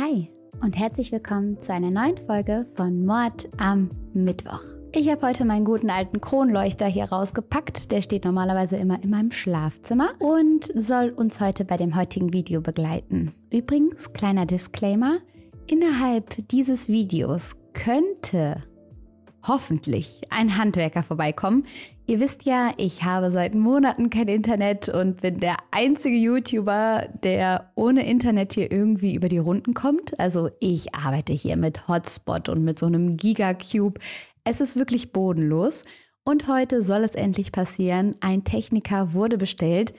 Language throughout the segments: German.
Hi und herzlich willkommen zu einer neuen Folge von Mord am Mittwoch. Ich habe heute meinen guten alten Kronleuchter hier rausgepackt. Der steht normalerweise immer in meinem Schlafzimmer und soll uns heute bei dem heutigen Video begleiten. Übrigens, kleiner Disclaimer, innerhalb dieses Videos könnte hoffentlich ein Handwerker vorbeikommen. Ihr wisst ja, ich habe seit Monaten kein Internet und bin der einzige YouTuber, der ohne Internet hier irgendwie über die Runden kommt. Also ich arbeite hier mit Hotspot und mit so einem Gigacube. Es ist wirklich bodenlos. Und heute soll es endlich passieren. Ein Techniker wurde bestellt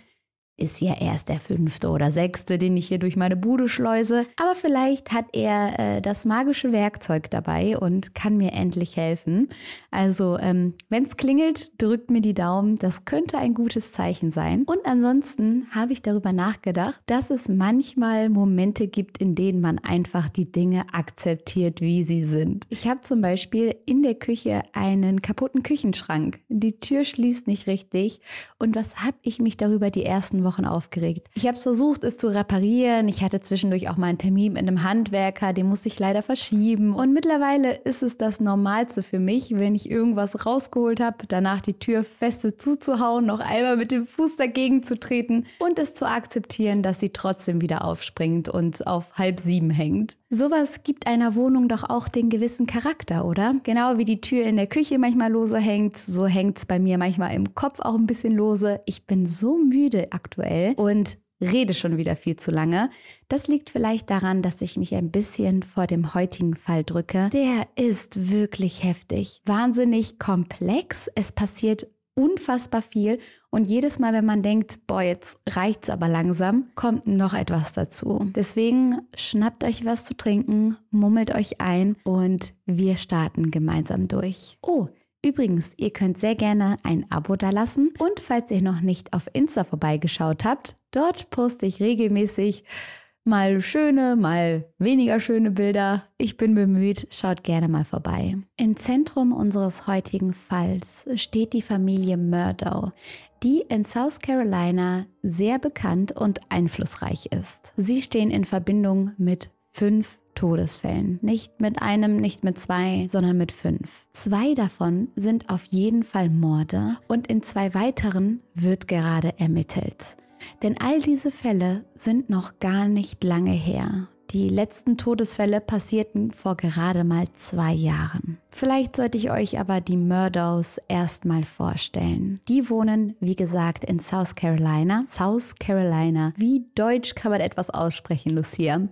ist ja erst der fünfte oder sechste, den ich hier durch meine Bude schleuse. Aber vielleicht hat er äh, das magische Werkzeug dabei und kann mir endlich helfen. Also, ähm, wenn es klingelt, drückt mir die Daumen. Das könnte ein gutes Zeichen sein. Und ansonsten habe ich darüber nachgedacht, dass es manchmal Momente gibt, in denen man einfach die Dinge akzeptiert, wie sie sind. Ich habe zum Beispiel in der Küche einen kaputten Küchenschrank. Die Tür schließt nicht richtig. Und was habe ich mich darüber die ersten Wochen Wochen aufgeregt. Ich habe versucht, es zu reparieren. Ich hatte zwischendurch auch mal einen Termin mit einem Handwerker, den musste ich leider verschieben. Und mittlerweile ist es das Normalste für mich, wenn ich irgendwas rausgeholt habe, danach die Tür feste zuzuhauen, noch einmal mit dem Fuß dagegen zu treten und es zu akzeptieren, dass sie trotzdem wieder aufspringt und auf halb sieben hängt. Sowas gibt einer Wohnung doch auch den gewissen Charakter, oder? Genau wie die Tür in der Küche manchmal lose hängt, so hängt es bei mir manchmal im Kopf auch ein bisschen lose. Ich bin so müde aktuell und rede schon wieder viel zu lange. Das liegt vielleicht daran, dass ich mich ein bisschen vor dem heutigen Fall drücke. Der ist wirklich heftig, wahnsinnig komplex. Es passiert unfassbar viel und jedes Mal, wenn man denkt, boah, jetzt reicht's aber langsam, kommt noch etwas dazu. Deswegen schnappt euch was zu trinken, mummelt euch ein und wir starten gemeinsam durch. Oh, Übrigens, ihr könnt sehr gerne ein Abo dalassen und falls ihr noch nicht auf Insta vorbeigeschaut habt, dort poste ich regelmäßig Mal schöne, mal weniger schöne Bilder. Ich bin bemüht, schaut gerne mal vorbei. Im Zentrum unseres heutigen Falls steht die Familie Murdow, die in South Carolina sehr bekannt und einflussreich ist. Sie stehen in Verbindung mit fünf Todesfällen. Nicht mit einem, nicht mit zwei, sondern mit fünf. Zwei davon sind auf jeden Fall Morde und in zwei weiteren wird gerade ermittelt. Denn all diese Fälle sind noch gar nicht lange her. Die letzten Todesfälle passierten vor gerade mal zwei Jahren. Vielleicht sollte ich euch aber die Murdows erstmal vorstellen. Die wohnen, wie gesagt, in South Carolina. South Carolina. Wie deutsch kann man etwas aussprechen, Lucia?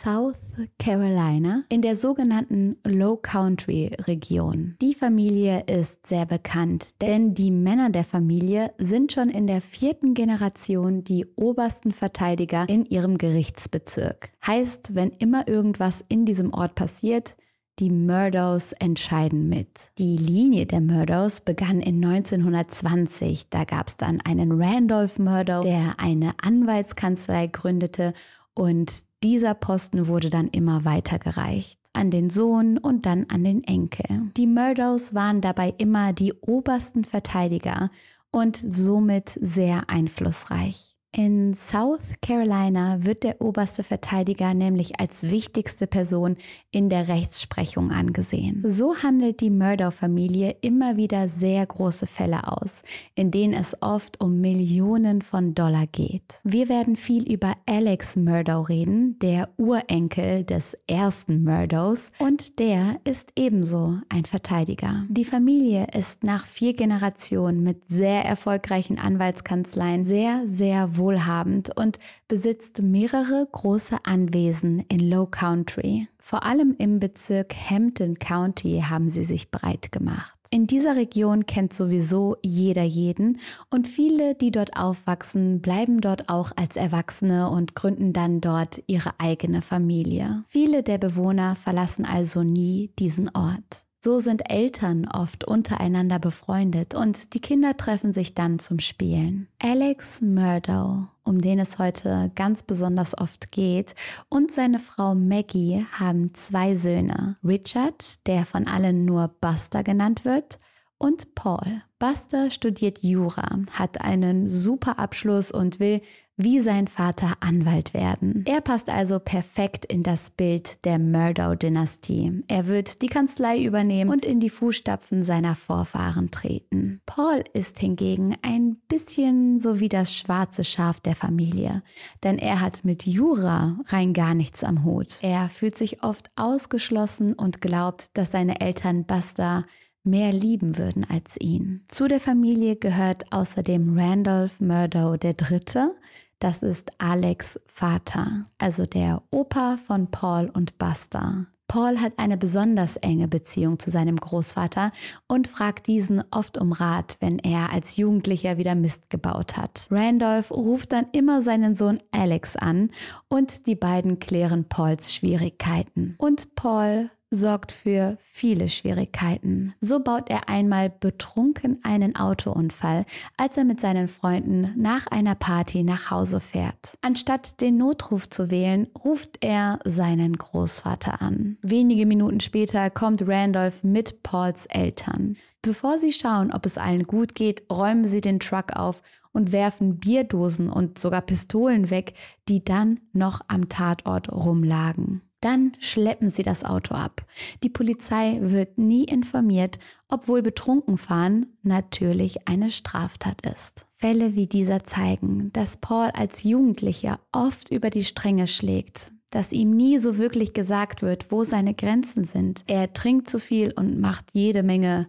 South Carolina in der sogenannten Low Country Region. Die Familie ist sehr bekannt, denn die Männer der Familie sind schon in der vierten Generation die obersten Verteidiger in ihrem Gerichtsbezirk. Heißt, wenn immer irgendwas in diesem Ort passiert, die Murdows entscheiden mit. Die Linie der Murdows begann in 1920. Da gab es dann einen Randolph Murdow, der eine Anwaltskanzlei gründete und dieser Posten wurde dann immer weitergereicht an den Sohn und dann an den Enkel. Die Murdows waren dabei immer die obersten Verteidiger und somit sehr einflussreich. In South Carolina wird der oberste Verteidiger nämlich als wichtigste Person in der Rechtsprechung angesehen. So handelt die Murdoch-Familie immer wieder sehr große Fälle aus, in denen es oft um Millionen von Dollar geht. Wir werden viel über Alex Murdoch reden, der Urenkel des ersten Murdochs, und der ist ebenso ein Verteidiger. Die Familie ist nach vier Generationen mit sehr erfolgreichen Anwaltskanzleien sehr, sehr wohlhabend und besitzt mehrere große Anwesen in Low Country. Vor allem im Bezirk Hampton County haben sie sich breit gemacht. In dieser Region kennt sowieso jeder jeden und viele, die dort aufwachsen, bleiben dort auch als Erwachsene und gründen dann dort ihre eigene Familie. Viele der Bewohner verlassen also nie diesen Ort. So sind Eltern oft untereinander befreundet und die Kinder treffen sich dann zum Spielen. Alex Murdow, um den es heute ganz besonders oft geht, und seine Frau Maggie haben zwei Söhne. Richard, der von allen nur Buster genannt wird, und Paul. Buster studiert Jura, hat einen super Abschluss und will wie sein Vater Anwalt werden. Er passt also perfekt in das Bild der Murdoch-Dynastie. Er wird die Kanzlei übernehmen und in die Fußstapfen seiner Vorfahren treten. Paul ist hingegen ein bisschen so wie das schwarze Schaf der Familie, denn er hat mit Jura rein gar nichts am Hut. Er fühlt sich oft ausgeschlossen und glaubt, dass seine Eltern Buster mehr lieben würden als ihn. Zu der Familie gehört außerdem Randolph Murdoch III., das ist Alex Vater, also der Opa von Paul und Buster. Paul hat eine besonders enge Beziehung zu seinem Großvater und fragt diesen oft um Rat, wenn er als Jugendlicher wieder Mist gebaut hat. Randolph ruft dann immer seinen Sohn Alex an und die beiden klären Pauls Schwierigkeiten. Und Paul sorgt für viele Schwierigkeiten. So baut er einmal betrunken einen Autounfall, als er mit seinen Freunden nach einer Party nach Hause fährt. Anstatt den Notruf zu wählen, ruft er seinen Großvater an. Wenige Minuten später kommt Randolph mit Pauls Eltern. Bevor sie schauen, ob es allen gut geht, räumen sie den Truck auf und werfen Bierdosen und sogar Pistolen weg, die dann noch am Tatort rumlagen. Dann schleppen sie das Auto ab. Die Polizei wird nie informiert, obwohl betrunken fahren natürlich eine Straftat ist. Fälle wie dieser zeigen, dass Paul als Jugendlicher oft über die Stränge schlägt, dass ihm nie so wirklich gesagt wird, wo seine Grenzen sind. Er trinkt zu viel und macht jede Menge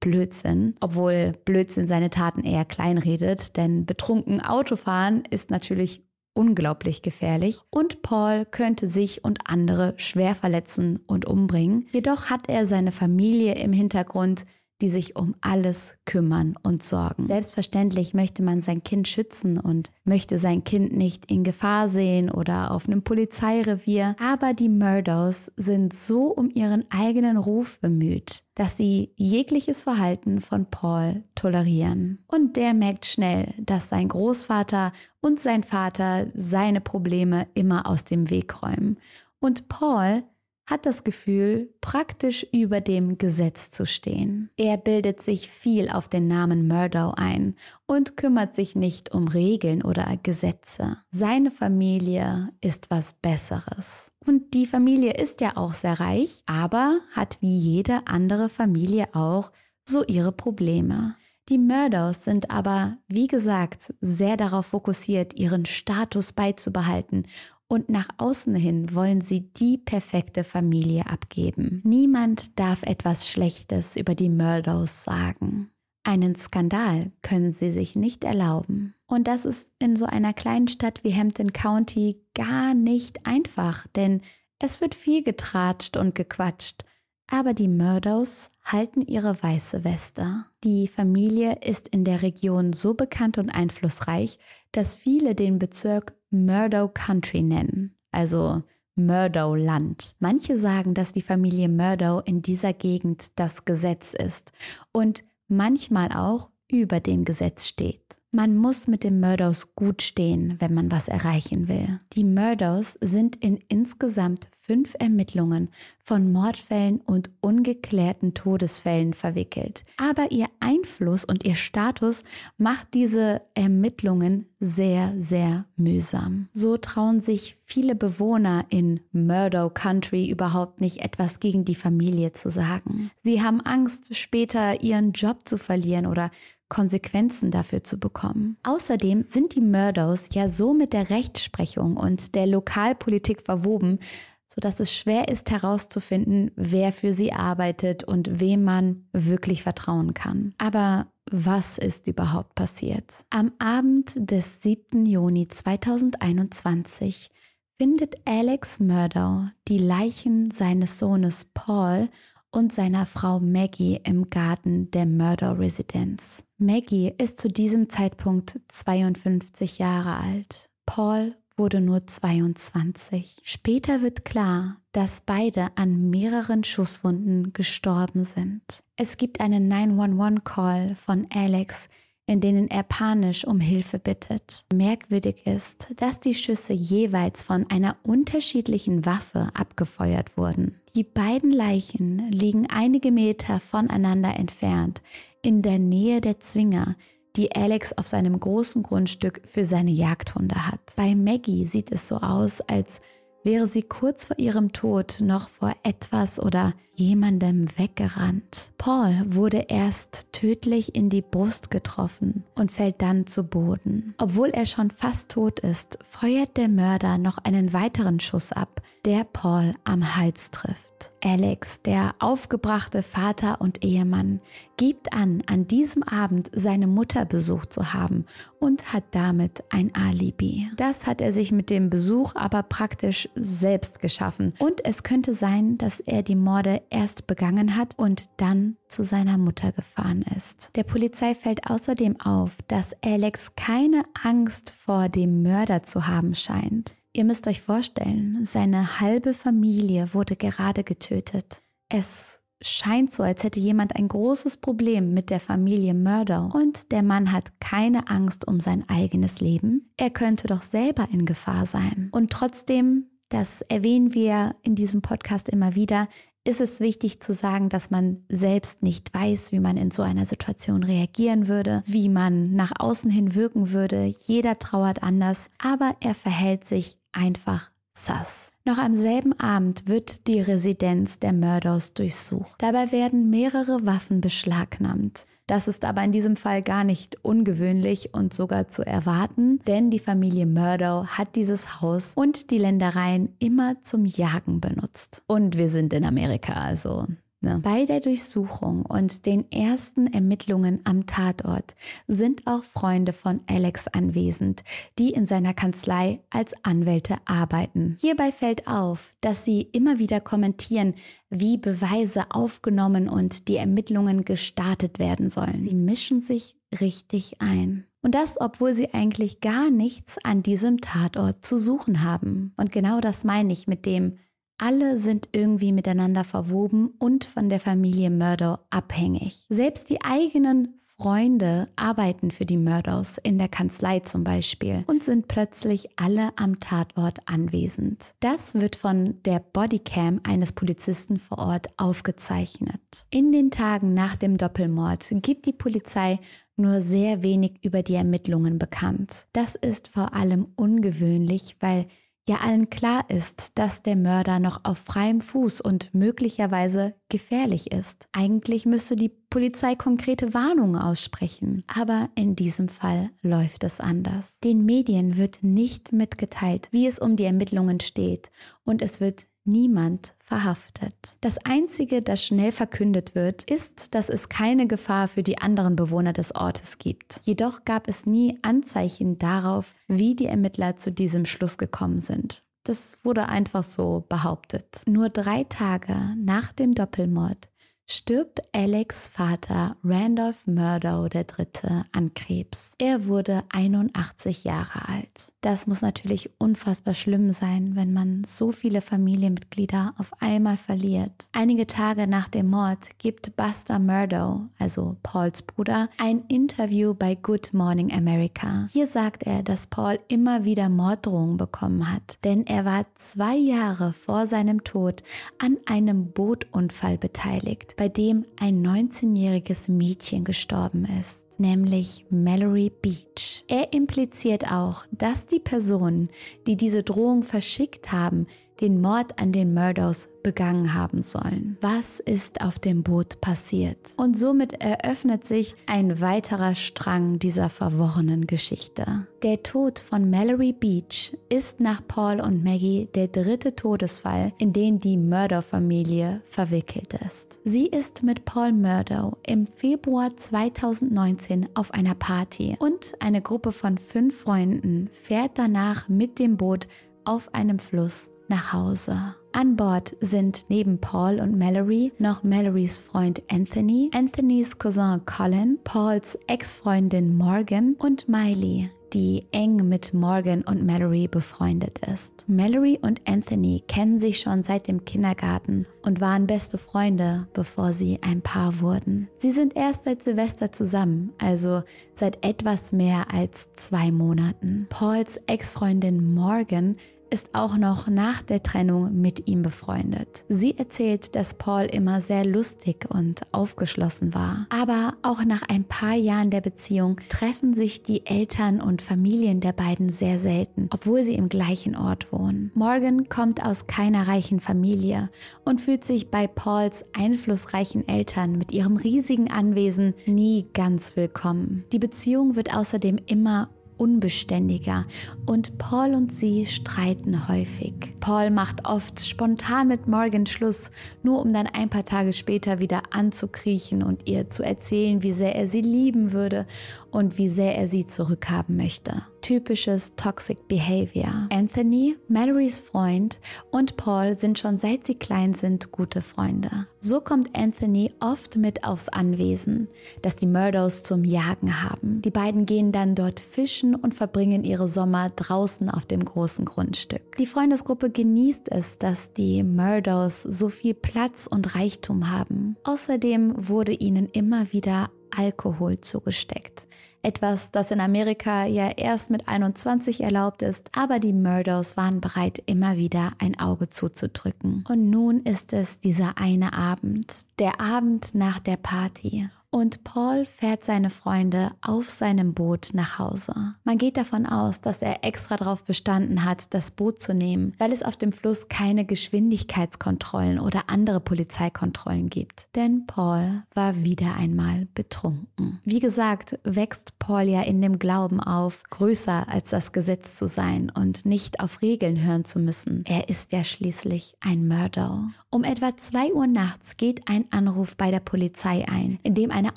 Blödsinn, obwohl Blödsinn seine Taten eher kleinredet, denn betrunken Autofahren ist natürlich unglaublich gefährlich und Paul könnte sich und andere schwer verletzen und umbringen. Jedoch hat er seine Familie im Hintergrund, die sich um alles kümmern und sorgen. Selbstverständlich möchte man sein Kind schützen und möchte sein Kind nicht in Gefahr sehen oder auf einem Polizeirevier, aber die Murdows sind so um ihren eigenen Ruf bemüht, dass sie jegliches Verhalten von Paul tolerieren. Und der merkt schnell, dass sein Großvater und sein Vater seine Probleme immer aus dem Weg räumen. Und Paul hat das Gefühl, praktisch über dem Gesetz zu stehen. Er bildet sich viel auf den Namen Murdoch ein und kümmert sich nicht um Regeln oder Gesetze. Seine Familie ist was Besseres. Und die Familie ist ja auch sehr reich, aber hat wie jede andere Familie auch so ihre Probleme. Die Murdochs sind aber, wie gesagt, sehr darauf fokussiert, ihren Status beizubehalten und nach außen hin wollen sie die perfekte Familie abgeben. Niemand darf etwas Schlechtes über die Murdows sagen. Einen Skandal können sie sich nicht erlauben. Und das ist in so einer kleinen Stadt wie Hampton County gar nicht einfach, denn es wird viel getratscht und gequatscht. Aber die Murdows halten ihre weiße Weste. Die Familie ist in der Region so bekannt und einflussreich, dass viele den Bezirk Murdo Country nennen, also Murdo Land. Manche sagen, dass die Familie Murdo in dieser Gegend das Gesetz ist und manchmal auch über dem Gesetz steht. Man muss mit den Murdows gut stehen, wenn man was erreichen will. Die Murdows sind in insgesamt fünf Ermittlungen von Mordfällen und ungeklärten Todesfällen verwickelt. Aber ihr Einfluss und ihr Status macht diese Ermittlungen sehr, sehr mühsam. So trauen sich viele Bewohner in Murdo Country überhaupt nicht etwas gegen die Familie zu sagen. Sie haben Angst, später ihren Job zu verlieren oder Konsequenzen dafür zu bekommen. Außerdem sind die Murdos ja so mit der Rechtsprechung und der Lokalpolitik verwoben, sodass es schwer ist herauszufinden, wer für sie arbeitet und wem man wirklich vertrauen kann. Aber was ist überhaupt passiert? Am Abend des 7. Juni 2021 findet Alex Murdoch die Leichen seines Sohnes Paul und seiner Frau Maggie im Garten der Murder Residence. Maggie ist zu diesem Zeitpunkt 52 Jahre alt. Paul wurde nur 22. Später wird klar, dass beide an mehreren Schusswunden gestorben sind. Es gibt einen 911-Call von Alex, in denen er panisch um Hilfe bittet. Merkwürdig ist, dass die Schüsse jeweils von einer unterschiedlichen Waffe abgefeuert wurden. Die beiden Leichen liegen einige Meter voneinander entfernt, in der Nähe der Zwinger, die Alex auf seinem großen Grundstück für seine Jagdhunde hat. Bei Maggie sieht es so aus, als wäre sie kurz vor ihrem Tod noch vor etwas oder jemandem weggerannt. Paul wurde erst tödlich in die Brust getroffen und fällt dann zu Boden. Obwohl er schon fast tot ist, feuert der Mörder noch einen weiteren Schuss ab, der Paul am Hals trifft. Alex, der aufgebrachte Vater und Ehemann, gibt an, an diesem Abend seine Mutter besucht zu haben und hat damit ein Alibi. Das hat er sich mit dem Besuch aber praktisch selbst geschaffen und es könnte sein, dass er die Morde erst begangen hat und dann zu seiner Mutter gefahren ist. Der Polizei fällt außerdem auf, dass Alex keine Angst vor dem Mörder zu haben scheint. Ihr müsst euch vorstellen, seine halbe Familie wurde gerade getötet. Es scheint so, als hätte jemand ein großes Problem mit der Familie Murdoch und der Mann hat keine Angst um sein eigenes Leben. Er könnte doch selber in Gefahr sein. Und trotzdem, das erwähnen wir in diesem Podcast immer wieder, ist es wichtig zu sagen, dass man selbst nicht weiß, wie man in so einer Situation reagieren würde, wie man nach außen hin wirken würde. Jeder trauert anders, aber er verhält sich einfach sass. Noch am selben Abend wird die Residenz der Murdochs durchsucht. Dabei werden mehrere Waffen beschlagnahmt. Das ist aber in diesem Fall gar nicht ungewöhnlich und sogar zu erwarten, denn die Familie Murdoch hat dieses Haus und die Ländereien immer zum Jagen benutzt. Und wir sind in Amerika, also Ne? Bei der Durchsuchung und den ersten Ermittlungen am Tatort sind auch Freunde von Alex anwesend, die in seiner Kanzlei als Anwälte arbeiten. Hierbei fällt auf, dass sie immer wieder kommentieren, wie Beweise aufgenommen und die Ermittlungen gestartet werden sollen. Sie mischen sich richtig ein. Und das, obwohl sie eigentlich gar nichts an diesem Tatort zu suchen haben. Und genau das meine ich mit dem alle sind irgendwie miteinander verwoben und von der Familie Murdoch abhängig. Selbst die eigenen Freunde arbeiten für die Murdochs in der Kanzlei zum Beispiel und sind plötzlich alle am Tatort anwesend. Das wird von der Bodycam eines Polizisten vor Ort aufgezeichnet. In den Tagen nach dem Doppelmord gibt die Polizei nur sehr wenig über die Ermittlungen bekannt. Das ist vor allem ungewöhnlich, weil ja allen klar ist, dass der Mörder noch auf freiem Fuß und möglicherweise gefährlich ist. Eigentlich müsste die Polizei konkrete Warnungen aussprechen, aber in diesem Fall läuft es anders. Den Medien wird nicht mitgeteilt, wie es um die Ermittlungen steht und es wird niemand verhaftet. Das Einzige, das schnell verkündet wird, ist, dass es keine Gefahr für die anderen Bewohner des Ortes gibt. Jedoch gab es nie Anzeichen darauf, wie die Ermittler zu diesem Schluss gekommen sind. Das wurde einfach so behauptet. Nur drei Tage nach dem Doppelmord stirbt Alex Vater Randolph Murdoch III. an Krebs. Er wurde 81 Jahre alt. Das muss natürlich unfassbar schlimm sein, wenn man so viele Familienmitglieder auf einmal verliert. Einige Tage nach dem Mord gibt Buster Murdoch, also Pauls Bruder, ein Interview bei Good Morning America. Hier sagt er, dass Paul immer wieder Morddrohungen bekommen hat, denn er war zwei Jahre vor seinem Tod an einem Bootunfall beteiligt bei dem ein 19-jähriges Mädchen gestorben ist nämlich Mallory Beach. Er impliziert auch, dass die Personen, die diese Drohung verschickt haben, den Mord an den Murdochs begangen haben sollen. Was ist auf dem Boot passiert? Und somit eröffnet sich ein weiterer Strang dieser verworrenen Geschichte. Der Tod von Mallory Beach ist nach Paul und Maggie der dritte Todesfall, in den die Murdoch-Familie verwickelt ist. Sie ist mit Paul Murdoch im Februar 2019 auf einer Party und eine Gruppe von fünf Freunden fährt danach mit dem Boot auf einem Fluss nach Hause. An Bord sind neben Paul und Mallory noch Mallorys Freund Anthony, Anthonys Cousin Colin, Pauls Ex-Freundin Morgan und Miley, die eng mit Morgan und Mallory befreundet ist. Mallory und Anthony kennen sich schon seit dem Kindergarten und waren beste Freunde, bevor sie ein Paar wurden. Sie sind erst seit Silvester zusammen, also seit etwas mehr als zwei Monaten. Pauls Ex-Freundin Morgan ist auch noch nach der Trennung mit ihm befreundet. Sie erzählt, dass Paul immer sehr lustig und aufgeschlossen war. Aber auch nach ein paar Jahren der Beziehung treffen sich die Eltern und Familien der beiden sehr selten, obwohl sie im gleichen Ort wohnen. Morgan kommt aus keiner reichen Familie und fühlt sich bei Pauls einflussreichen Eltern mit ihrem riesigen Anwesen nie ganz willkommen. Die Beziehung wird außerdem immer unbeständiger und Paul und sie streiten häufig. Paul macht oft spontan mit Morgan Schluss, nur um dann ein paar Tage später wieder anzukriechen und ihr zu erzählen, wie sehr er sie lieben würde und wie sehr er sie zurückhaben möchte. Typisches Toxic Behavior. Anthony, Malorys Freund und Paul sind schon seit sie klein sind gute Freunde. So kommt Anthony oft mit aufs Anwesen, das die Murdos zum Jagen haben. Die beiden gehen dann dort fischen und verbringen ihre Sommer draußen auf dem großen Grundstück. Die Freundesgruppe genießt es, dass die Murdos so viel Platz und Reichtum haben. Außerdem wurde ihnen immer wieder Alkohol zugesteckt. Etwas, das in Amerika ja erst mit 21 erlaubt ist, aber die Murdos waren bereit, immer wieder ein Auge zuzudrücken. Und nun ist es dieser eine Abend, der Abend nach der Party. Und Paul fährt seine Freunde auf seinem Boot nach Hause. Man geht davon aus, dass er extra darauf bestanden hat, das Boot zu nehmen, weil es auf dem Fluss keine Geschwindigkeitskontrollen oder andere Polizeikontrollen gibt. Denn Paul war wieder einmal betrunken. Wie gesagt, wächst Paul ja in dem Glauben auf, größer als das Gesetz zu sein und nicht auf Regeln hören zu müssen. Er ist ja schließlich ein Mörder. Um etwa 2 Uhr nachts geht ein Anruf bei der Polizei ein, in dem eine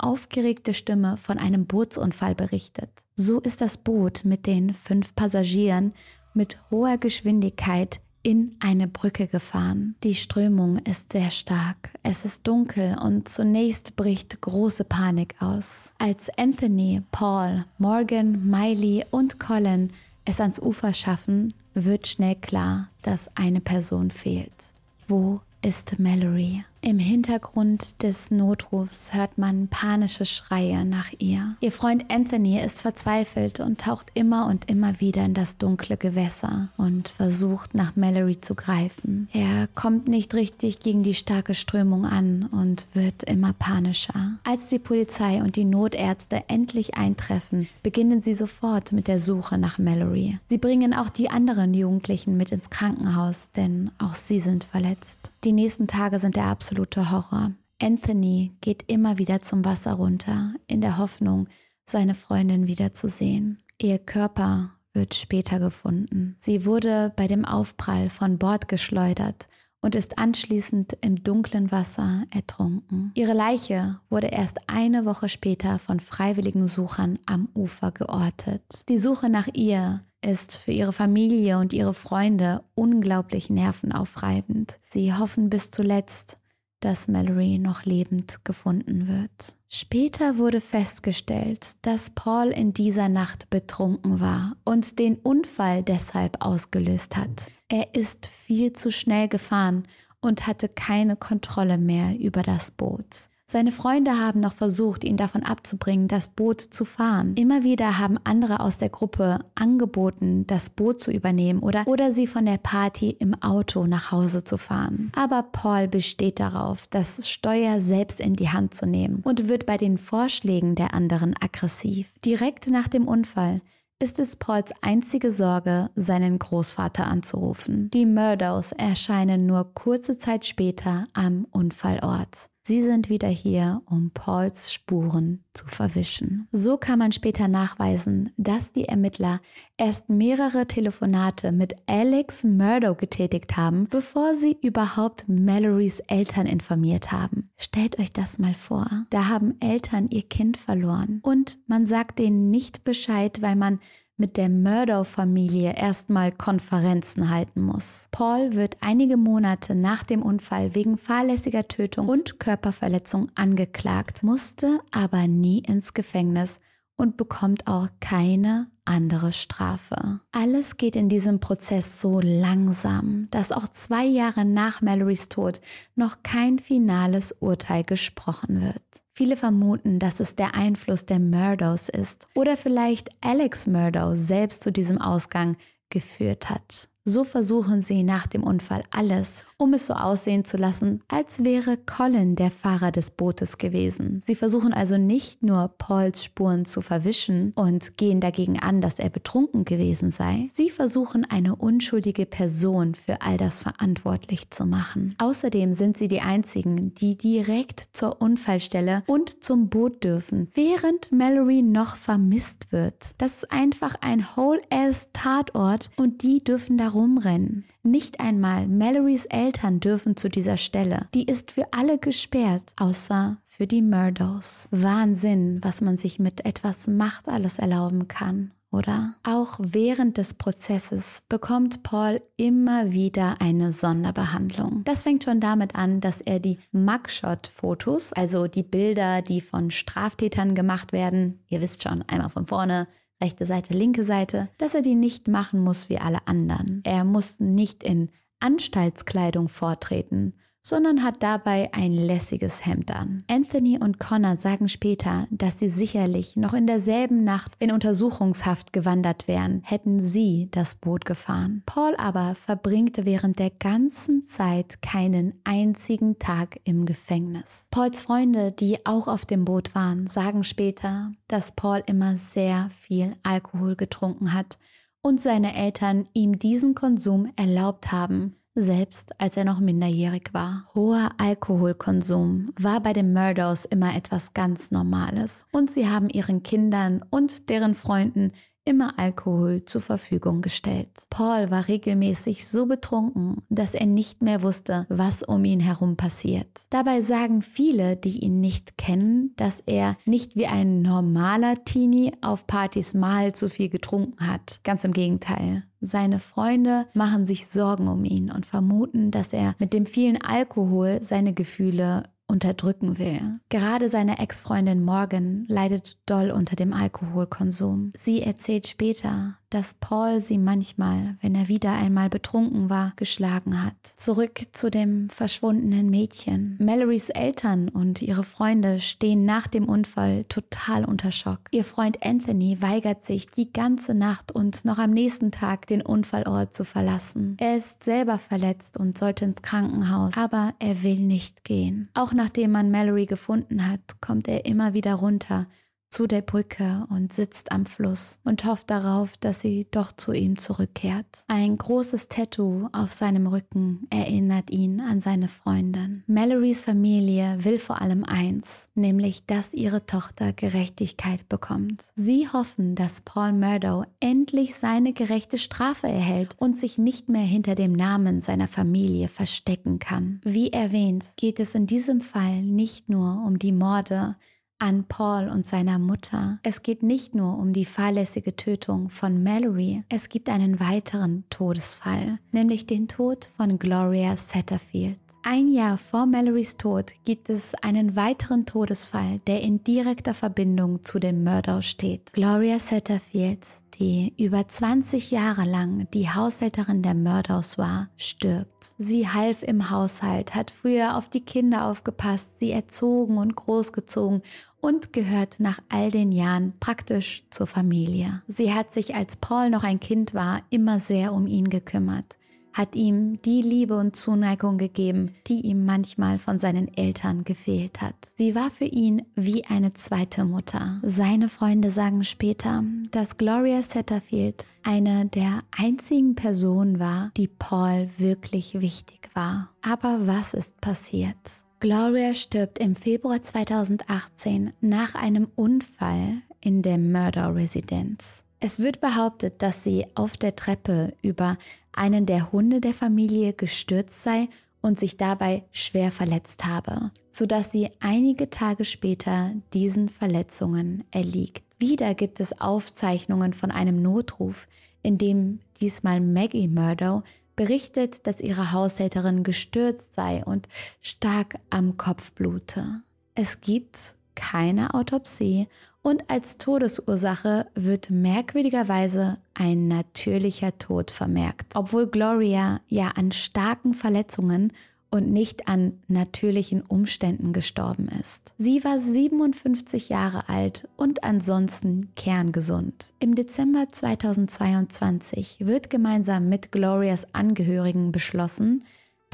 aufgeregte Stimme von einem Bootsunfall berichtet. So ist das Boot mit den fünf Passagieren mit hoher Geschwindigkeit in eine Brücke gefahren. Die Strömung ist sehr stark. Es ist dunkel und zunächst bricht große Panik aus. Als Anthony, Paul, Morgan, Miley und Colin es ans Ufer schaffen, wird schnell klar, dass eine Person fehlt. Wo ist Mallory. Im Hintergrund des Notrufs hört man panische Schreie nach ihr. Ihr Freund Anthony ist verzweifelt und taucht immer und immer wieder in das dunkle Gewässer und versucht nach Mallory zu greifen. Er kommt nicht richtig gegen die starke Strömung an und wird immer panischer. Als die Polizei und die Notärzte endlich eintreffen, beginnen sie sofort mit der Suche nach Mallory. Sie bringen auch die anderen Jugendlichen mit ins Krankenhaus, denn auch sie sind verletzt. Die nächsten Tage sind der absolute absolute Horror. Anthony geht immer wieder zum Wasser runter, in der Hoffnung, seine Freundin wiederzusehen. Ihr Körper wird später gefunden. Sie wurde bei dem Aufprall von Bord geschleudert und ist anschließend im dunklen Wasser ertrunken. Ihre Leiche wurde erst eine Woche später von freiwilligen Suchern am Ufer geortet. Die Suche nach ihr ist für ihre Familie und ihre Freunde unglaublich nervenaufreibend. Sie hoffen bis zuletzt, dass Mallory noch lebend gefunden wird. Später wurde festgestellt, dass Paul in dieser Nacht betrunken war und den Unfall deshalb ausgelöst hat. Er ist viel zu schnell gefahren und hatte keine Kontrolle mehr über das Boot. Seine Freunde haben noch versucht, ihn davon abzubringen, das Boot zu fahren. Immer wieder haben andere aus der Gruppe angeboten, das Boot zu übernehmen oder, oder sie von der Party im Auto nach Hause zu fahren. Aber Paul besteht darauf, das Steuer selbst in die Hand zu nehmen und wird bei den Vorschlägen der anderen aggressiv. Direkt nach dem Unfall ist es Pauls einzige Sorge, seinen Großvater anzurufen. Die Murdows erscheinen nur kurze Zeit später am Unfallort. Sie sind wieder hier, um Pauls Spuren zu verwischen. So kann man später nachweisen, dass die Ermittler erst mehrere Telefonate mit Alex Murdo getätigt haben, bevor sie überhaupt Mallorys Eltern informiert haben. Stellt euch das mal vor. Da haben Eltern ihr Kind verloren und man sagt denen nicht Bescheid, weil man mit der Murdoch-Familie erstmal Konferenzen halten muss. Paul wird einige Monate nach dem Unfall wegen fahrlässiger Tötung und Körperverletzung angeklagt, musste aber nie ins Gefängnis und bekommt auch keine andere Strafe. Alles geht in diesem Prozess so langsam, dass auch zwei Jahre nach Malorys Tod noch kein finales Urteil gesprochen wird. Viele vermuten, dass es der Einfluss der Murdows ist oder vielleicht Alex Murdow selbst zu diesem Ausgang geführt hat. So versuchen sie nach dem Unfall alles, um es so aussehen zu lassen, als wäre Colin der Fahrer des Bootes gewesen. Sie versuchen also nicht nur Pauls Spuren zu verwischen und gehen dagegen an, dass er betrunken gewesen sei, sie versuchen eine unschuldige Person für all das verantwortlich zu machen. Außerdem sind sie die einzigen, die direkt zur Unfallstelle und zum Boot dürfen, während Mallory noch vermisst wird. Das ist einfach ein whole-ass Tatort und die dürfen da herumrennen. Nicht einmal Mallorys Eltern dürfen zu dieser Stelle. Die ist für alle gesperrt, außer für die Murdows. Wahnsinn, was man sich mit etwas Macht alles erlauben kann oder? Auch während des Prozesses bekommt Paul immer wieder eine Sonderbehandlung. Das fängt schon damit an, dass er die Mugshot-Fotos, also die Bilder, die von Straftätern gemacht werden, ihr wisst schon, einmal von vorne, rechte Seite, linke Seite, dass er die nicht machen muss wie alle anderen. Er muss nicht in Anstaltskleidung vortreten, sondern hat dabei ein lässiges Hemd an. Anthony und Connor sagen später, dass sie sicherlich noch in derselben Nacht in Untersuchungshaft gewandert wären, hätten sie das Boot gefahren. Paul aber verbringt während der ganzen Zeit keinen einzigen Tag im Gefängnis. Pauls Freunde, die auch auf dem Boot waren, sagen später, dass Paul immer sehr viel Alkohol getrunken hat und seine Eltern ihm diesen Konsum erlaubt haben, selbst als er noch minderjährig war. Hoher Alkoholkonsum war bei den Murdows immer etwas ganz Normales und sie haben ihren Kindern und deren Freunden immer Alkohol zur Verfügung gestellt. Paul war regelmäßig so betrunken, dass er nicht mehr wusste, was um ihn herum passiert. Dabei sagen viele, die ihn nicht kennen, dass er nicht wie ein normaler Teenie auf Partys mal zu viel getrunken hat. Ganz im Gegenteil. Seine Freunde machen sich Sorgen um ihn und vermuten, dass er mit dem vielen Alkohol seine Gefühle unterdrücken will. Gerade seine Ex-Freundin Morgan leidet doll unter dem Alkoholkonsum. Sie erzählt später, dass Paul sie manchmal, wenn er wieder einmal betrunken war, geschlagen hat. Zurück zu dem verschwundenen Mädchen. Mallorys Eltern und ihre Freunde stehen nach dem Unfall total unter Schock. Ihr Freund Anthony weigert sich die ganze Nacht und noch am nächsten Tag den Unfallort zu verlassen. Er ist selber verletzt und sollte ins Krankenhaus, aber er will nicht gehen. Auch nachdem man Mallory gefunden hat, kommt er immer wieder runter zu der Brücke und sitzt am Fluss und hofft darauf, dass sie doch zu ihm zurückkehrt. Ein großes Tattoo auf seinem Rücken erinnert ihn an seine Freundin. Mallorys Familie will vor allem eins, nämlich, dass ihre Tochter Gerechtigkeit bekommt. Sie hoffen, dass Paul Murdow endlich seine gerechte Strafe erhält und sich nicht mehr hinter dem Namen seiner Familie verstecken kann. Wie erwähnt, geht es in diesem Fall nicht nur um die Morde, an Paul und seiner Mutter. Es geht nicht nur um die fahrlässige Tötung von Mallory, es gibt einen weiteren Todesfall, nämlich den Tod von Gloria Satterfield. Ein Jahr vor Mallorys Tod gibt es einen weiteren Todesfall, der in direkter Verbindung zu den Murdoch steht. Gloria Satterfield, die über 20 Jahre lang die Haushälterin der Murdochs war, stirbt. Sie half im Haushalt, hat früher auf die Kinder aufgepasst, sie erzogen und großgezogen und gehört nach all den Jahren praktisch zur Familie. Sie hat sich, als Paul noch ein Kind war, immer sehr um ihn gekümmert hat ihm die Liebe und Zuneigung gegeben, die ihm manchmal von seinen Eltern gefehlt hat. Sie war für ihn wie eine zweite Mutter. Seine Freunde sagen später, dass Gloria Setterfield eine der einzigen Personen war, die Paul wirklich wichtig war. Aber was ist passiert? Gloria stirbt im Februar 2018 nach einem Unfall in der Murder-Residenz. Es wird behauptet, dass sie auf der Treppe über einen der Hunde der Familie gestürzt sei und sich dabei schwer verletzt habe, sodass sie einige Tage später diesen Verletzungen erliegt. Wieder gibt es Aufzeichnungen von einem Notruf, in dem diesmal Maggie Murdow berichtet, dass ihre Haushälterin gestürzt sei und stark am Kopf blute. Es gibt keine Autopsie und als Todesursache wird merkwürdigerweise ein natürlicher Tod vermerkt, obwohl Gloria ja an starken Verletzungen und nicht an natürlichen Umständen gestorben ist. Sie war 57 Jahre alt und ansonsten kerngesund. Im Dezember 2022 wird gemeinsam mit Glorias Angehörigen beschlossen,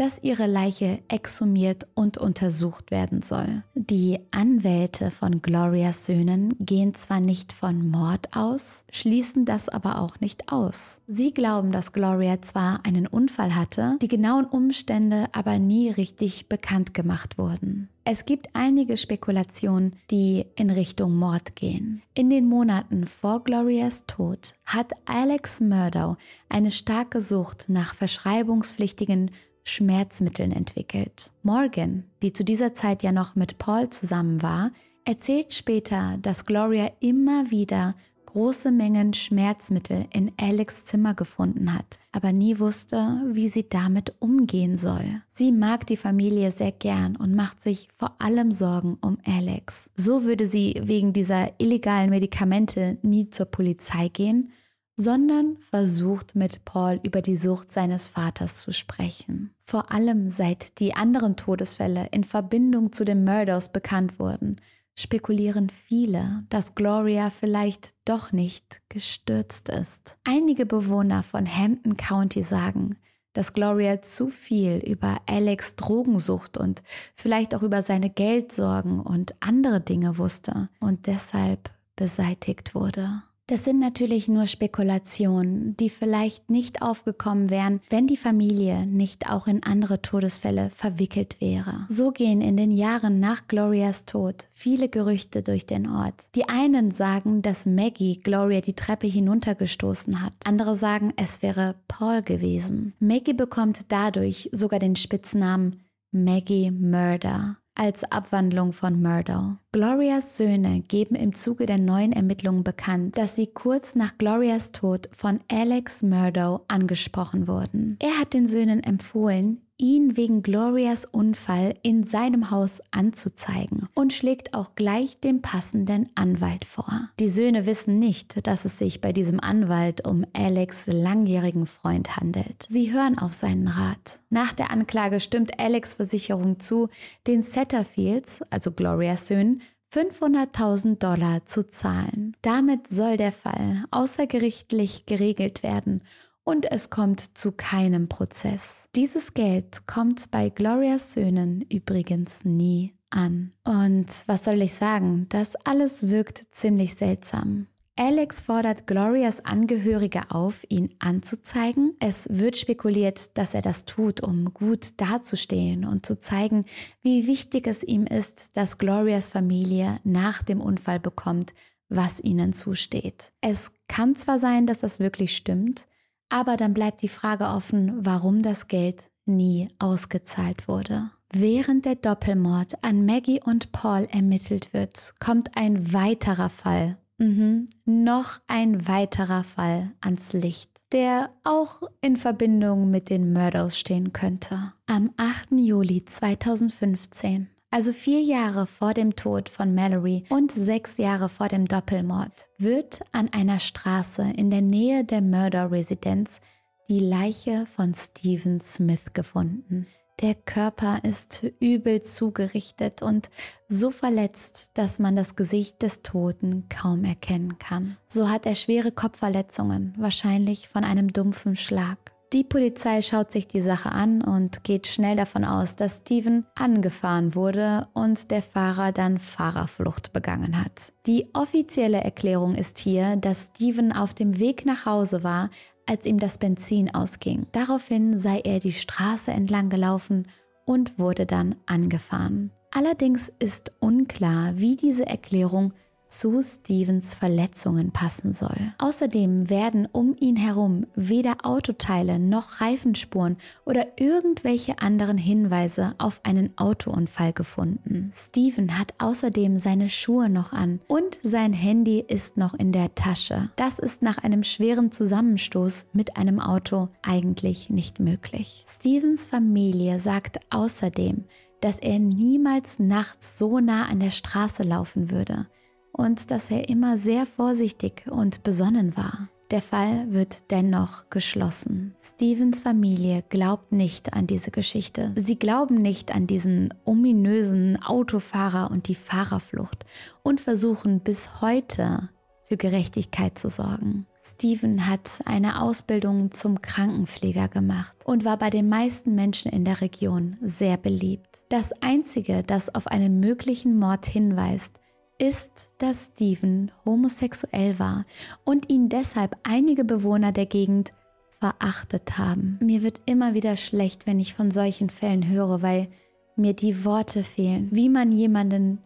dass ihre Leiche exhumiert und untersucht werden soll. Die Anwälte von Glorias Söhnen gehen zwar nicht von Mord aus, schließen das aber auch nicht aus. Sie glauben, dass Gloria zwar einen Unfall hatte, die genauen Umstände aber nie richtig bekannt gemacht wurden. Es gibt einige Spekulationen, die in Richtung Mord gehen. In den Monaten vor Glorias Tod hat Alex Murdow eine starke Sucht nach verschreibungspflichtigen Schmerzmitteln entwickelt. Morgan, die zu dieser Zeit ja noch mit Paul zusammen war, erzählt später, dass Gloria immer wieder große Mengen Schmerzmittel in Alex Zimmer gefunden hat, aber nie wusste, wie sie damit umgehen soll. Sie mag die Familie sehr gern und macht sich vor allem Sorgen um Alex. So würde sie wegen dieser illegalen Medikamente nie zur Polizei gehen, sondern versucht mit Paul über die Sucht seines Vaters zu sprechen. Vor allem seit die anderen Todesfälle in Verbindung zu den Murders bekannt wurden, spekulieren viele, dass Gloria vielleicht doch nicht gestürzt ist. Einige Bewohner von Hampton County sagen, dass Gloria zu viel über Alex Drogensucht und vielleicht auch über seine Geldsorgen und andere Dinge wusste und deshalb beseitigt wurde. Das sind natürlich nur Spekulationen, die vielleicht nicht aufgekommen wären, wenn die Familie nicht auch in andere Todesfälle verwickelt wäre. So gehen in den Jahren nach Glorias Tod viele Gerüchte durch den Ort. Die einen sagen, dass Maggie Gloria die Treppe hinuntergestoßen hat. Andere sagen, es wäre Paul gewesen. Maggie bekommt dadurch sogar den Spitznamen Maggie Murder als Abwandlung von Murdo. Glorias Söhne geben im Zuge der neuen Ermittlungen bekannt, dass sie kurz nach Glorias Tod von Alex Murdo angesprochen wurden. Er hat den Söhnen empfohlen, ihn wegen Glorias Unfall in seinem Haus anzuzeigen und schlägt auch gleich den passenden Anwalt vor. Die Söhne wissen nicht, dass es sich bei diesem Anwalt um Alex langjährigen Freund handelt. Sie hören auf seinen Rat. Nach der Anklage stimmt Alex Versicherung zu, den Setterfields, also Glorias Söhnen, 500.000 Dollar zu zahlen. Damit soll der Fall außergerichtlich geregelt werden und es kommt zu keinem Prozess. Dieses Geld kommt bei Glorias Söhnen übrigens nie an. Und was soll ich sagen? Das alles wirkt ziemlich seltsam. Alex fordert Glorias Angehörige auf, ihn anzuzeigen. Es wird spekuliert, dass er das tut, um gut dazustehen und zu zeigen, wie wichtig es ihm ist, dass Glorias Familie nach dem Unfall bekommt, was ihnen zusteht. Es kann zwar sein, dass das wirklich stimmt, aber dann bleibt die Frage offen, warum das Geld nie ausgezahlt wurde. Während der Doppelmord an Maggie und Paul ermittelt wird, kommt ein weiterer Fall, mhm, noch ein weiterer Fall ans Licht, der auch in Verbindung mit den Murders stehen könnte. Am 8. Juli 2015 also vier Jahre vor dem Tod von Mallory und sechs Jahre vor dem Doppelmord, wird an einer Straße in der Nähe der Murder-Residenz die Leiche von Stephen Smith gefunden. Der Körper ist übel zugerichtet und so verletzt, dass man das Gesicht des Toten kaum erkennen kann. So hat er schwere Kopfverletzungen, wahrscheinlich von einem dumpfen Schlag. Die Polizei schaut sich die Sache an und geht schnell davon aus, dass Steven angefahren wurde und der Fahrer dann Fahrerflucht begangen hat. Die offizielle Erklärung ist hier, dass Steven auf dem Weg nach Hause war, als ihm das Benzin ausging. Daraufhin sei er die Straße entlang gelaufen und wurde dann angefahren. Allerdings ist unklar, wie diese Erklärung zu Stevens Verletzungen passen soll. Außerdem werden um ihn herum weder Autoteile noch Reifenspuren oder irgendwelche anderen Hinweise auf einen Autounfall gefunden. Steven hat außerdem seine Schuhe noch an und sein Handy ist noch in der Tasche. Das ist nach einem schweren Zusammenstoß mit einem Auto eigentlich nicht möglich. Stevens Familie sagt außerdem, dass er niemals nachts so nah an der Straße laufen würde und dass er immer sehr vorsichtig und besonnen war. Der Fall wird dennoch geschlossen. Stevens Familie glaubt nicht an diese Geschichte. Sie glauben nicht an diesen ominösen Autofahrer und die Fahrerflucht und versuchen bis heute für Gerechtigkeit zu sorgen. Steven hat eine Ausbildung zum Krankenpfleger gemacht und war bei den meisten Menschen in der Region sehr beliebt. Das Einzige, das auf einen möglichen Mord hinweist, ist, dass Stephen homosexuell war und ihn deshalb einige Bewohner der Gegend verachtet haben. Mir wird immer wieder schlecht, wenn ich von solchen Fällen höre, weil mir die Worte fehlen, wie man jemanden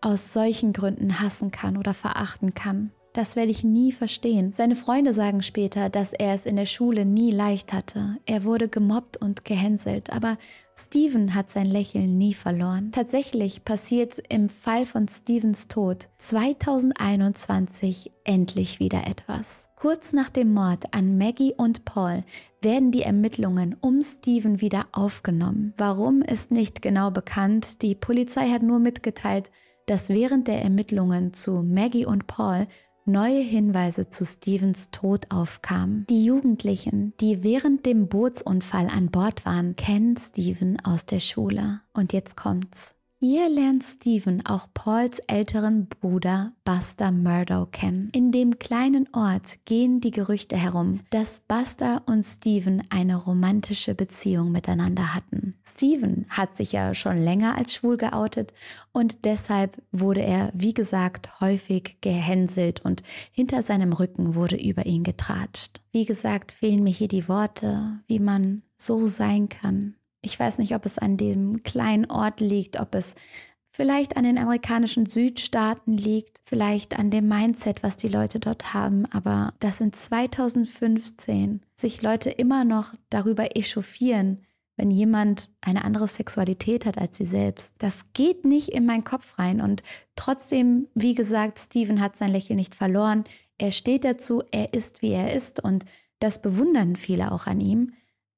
aus solchen Gründen hassen kann oder verachten kann. Das werde ich nie verstehen. Seine Freunde sagen später, dass er es in der Schule nie leicht hatte. Er wurde gemobbt und gehänselt, aber Steven hat sein Lächeln nie verloren. Tatsächlich passiert im Fall von Stevens Tod 2021 endlich wieder etwas. Kurz nach dem Mord an Maggie und Paul werden die Ermittlungen um Steven wieder aufgenommen. Warum ist nicht genau bekannt. Die Polizei hat nur mitgeteilt, dass während der Ermittlungen zu Maggie und Paul neue Hinweise zu Stevens Tod aufkamen. Die Jugendlichen, die während dem Bootsunfall an Bord waren, kennen Steven aus der Schule. Und jetzt kommt's. Hier lernt Stephen auch Pauls älteren Bruder Buster Murdoch kennen. In dem kleinen Ort gehen die Gerüchte herum, dass Buster und Stephen eine romantische Beziehung miteinander hatten. Stephen hat sich ja schon länger als schwul geoutet und deshalb wurde er, wie gesagt, häufig gehänselt und hinter seinem Rücken wurde über ihn getratscht. Wie gesagt, fehlen mir hier die Worte, wie man so sein kann, ich weiß nicht, ob es an dem kleinen Ort liegt, ob es vielleicht an den amerikanischen Südstaaten liegt, vielleicht an dem Mindset, was die Leute dort haben, aber dass in 2015 sich Leute immer noch darüber echauffieren, wenn jemand eine andere Sexualität hat als sie selbst. Das geht nicht in meinen Kopf rein und trotzdem, wie gesagt, Steven hat sein Lächeln nicht verloren. Er steht dazu, er ist, wie er ist und das bewundern viele auch an ihm.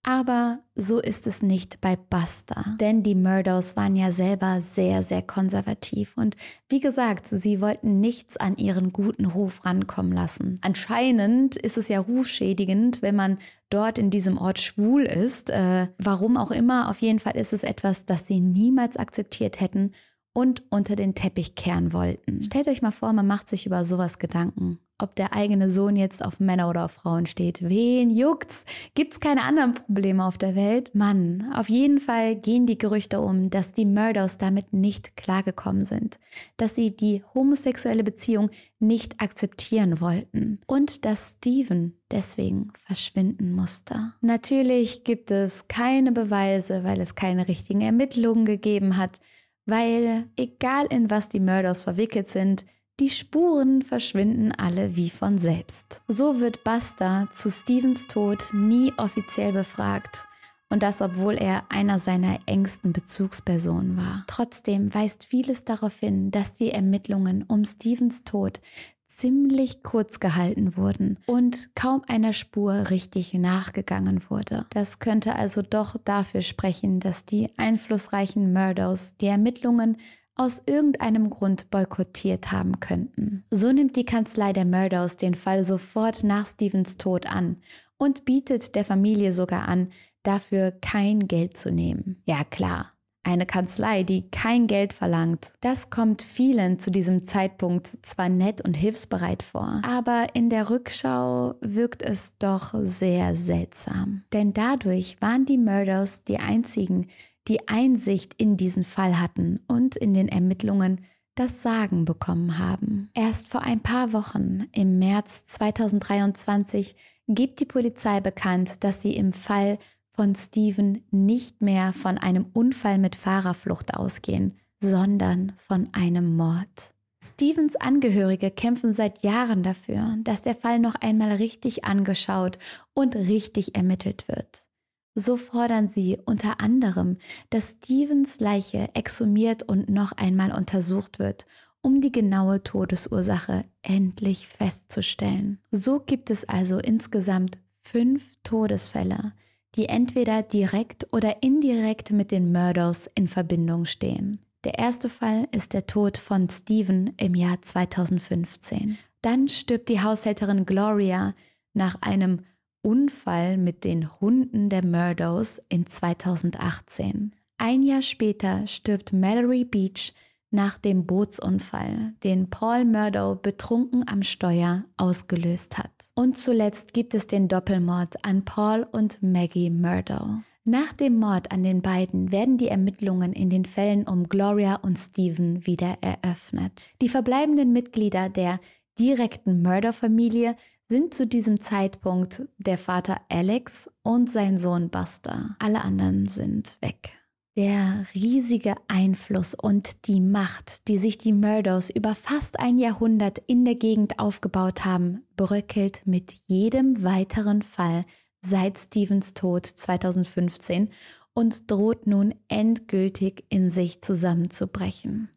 Aber so ist es nicht bei Buster, denn die Murdows waren ja selber sehr, sehr konservativ und wie gesagt, sie wollten nichts an ihren guten Ruf rankommen lassen. Anscheinend ist es ja rufschädigend, wenn man dort in diesem Ort schwul ist. Äh, warum auch immer, auf jeden Fall ist es etwas, das sie niemals akzeptiert hätten und unter den Teppich kehren wollten. Stellt euch mal vor, man macht sich über sowas Gedanken ob der eigene Sohn jetzt auf Männer oder auf Frauen steht. Wen juckt's? Gibt's keine anderen Probleme auf der Welt? Mann, auf jeden Fall gehen die Gerüchte um, dass die Murdows damit nicht klargekommen sind, dass sie die homosexuelle Beziehung nicht akzeptieren wollten und dass Steven deswegen verschwinden musste. Natürlich gibt es keine Beweise, weil es keine richtigen Ermittlungen gegeben hat, weil egal in was die Murdows verwickelt sind, die Spuren verschwinden alle wie von selbst. So wird Buster zu Stevens Tod nie offiziell befragt. Und das, obwohl er einer seiner engsten Bezugspersonen war. Trotzdem weist vieles darauf hin, dass die Ermittlungen um Stevens Tod ziemlich kurz gehalten wurden und kaum einer Spur richtig nachgegangen wurde. Das könnte also doch dafür sprechen, dass die einflussreichen Murdos die Ermittlungen aus irgendeinem Grund boykottiert haben könnten. So nimmt die Kanzlei der Murdows den Fall sofort nach Stevens Tod an und bietet der Familie sogar an, dafür kein Geld zu nehmen. Ja klar, eine Kanzlei, die kein Geld verlangt. Das kommt vielen zu diesem Zeitpunkt zwar nett und hilfsbereit vor, aber in der Rückschau wirkt es doch sehr seltsam. Denn dadurch waren die Murdows die einzigen, die Einsicht in diesen Fall hatten und in den Ermittlungen das Sagen bekommen haben. Erst vor ein paar Wochen, im März 2023, gibt die Polizei bekannt, dass sie im Fall von Steven nicht mehr von einem Unfall mit Fahrerflucht ausgehen, sondern von einem Mord. Stevens Angehörige kämpfen seit Jahren dafür, dass der Fall noch einmal richtig angeschaut und richtig ermittelt wird. So fordern sie unter anderem, dass Stevens Leiche exhumiert und noch einmal untersucht wird, um die genaue Todesursache endlich festzustellen. So gibt es also insgesamt fünf Todesfälle, die entweder direkt oder indirekt mit den Murdos in Verbindung stehen. Der erste Fall ist der Tod von Stephen im Jahr 2015. Dann stirbt die Haushälterin Gloria nach einem Unfall mit den Hunden der Murdos in 2018. Ein Jahr später stirbt Mallory Beach nach dem Bootsunfall, den Paul Murdo betrunken am Steuer ausgelöst hat. Und zuletzt gibt es den Doppelmord an Paul und Maggie Murdo. Nach dem Mord an den beiden werden die Ermittlungen in den Fällen um Gloria und Stephen wieder eröffnet. Die verbleibenden Mitglieder der direkten Murder-Familie sind zu diesem Zeitpunkt der Vater Alex und sein Sohn Buster. Alle anderen sind weg. Der riesige Einfluss und die Macht, die sich die Murdos über fast ein Jahrhundert in der Gegend aufgebaut haben, bröckelt mit jedem weiteren Fall seit Stevens Tod 2015 und droht nun endgültig in sich zusammenzubrechen.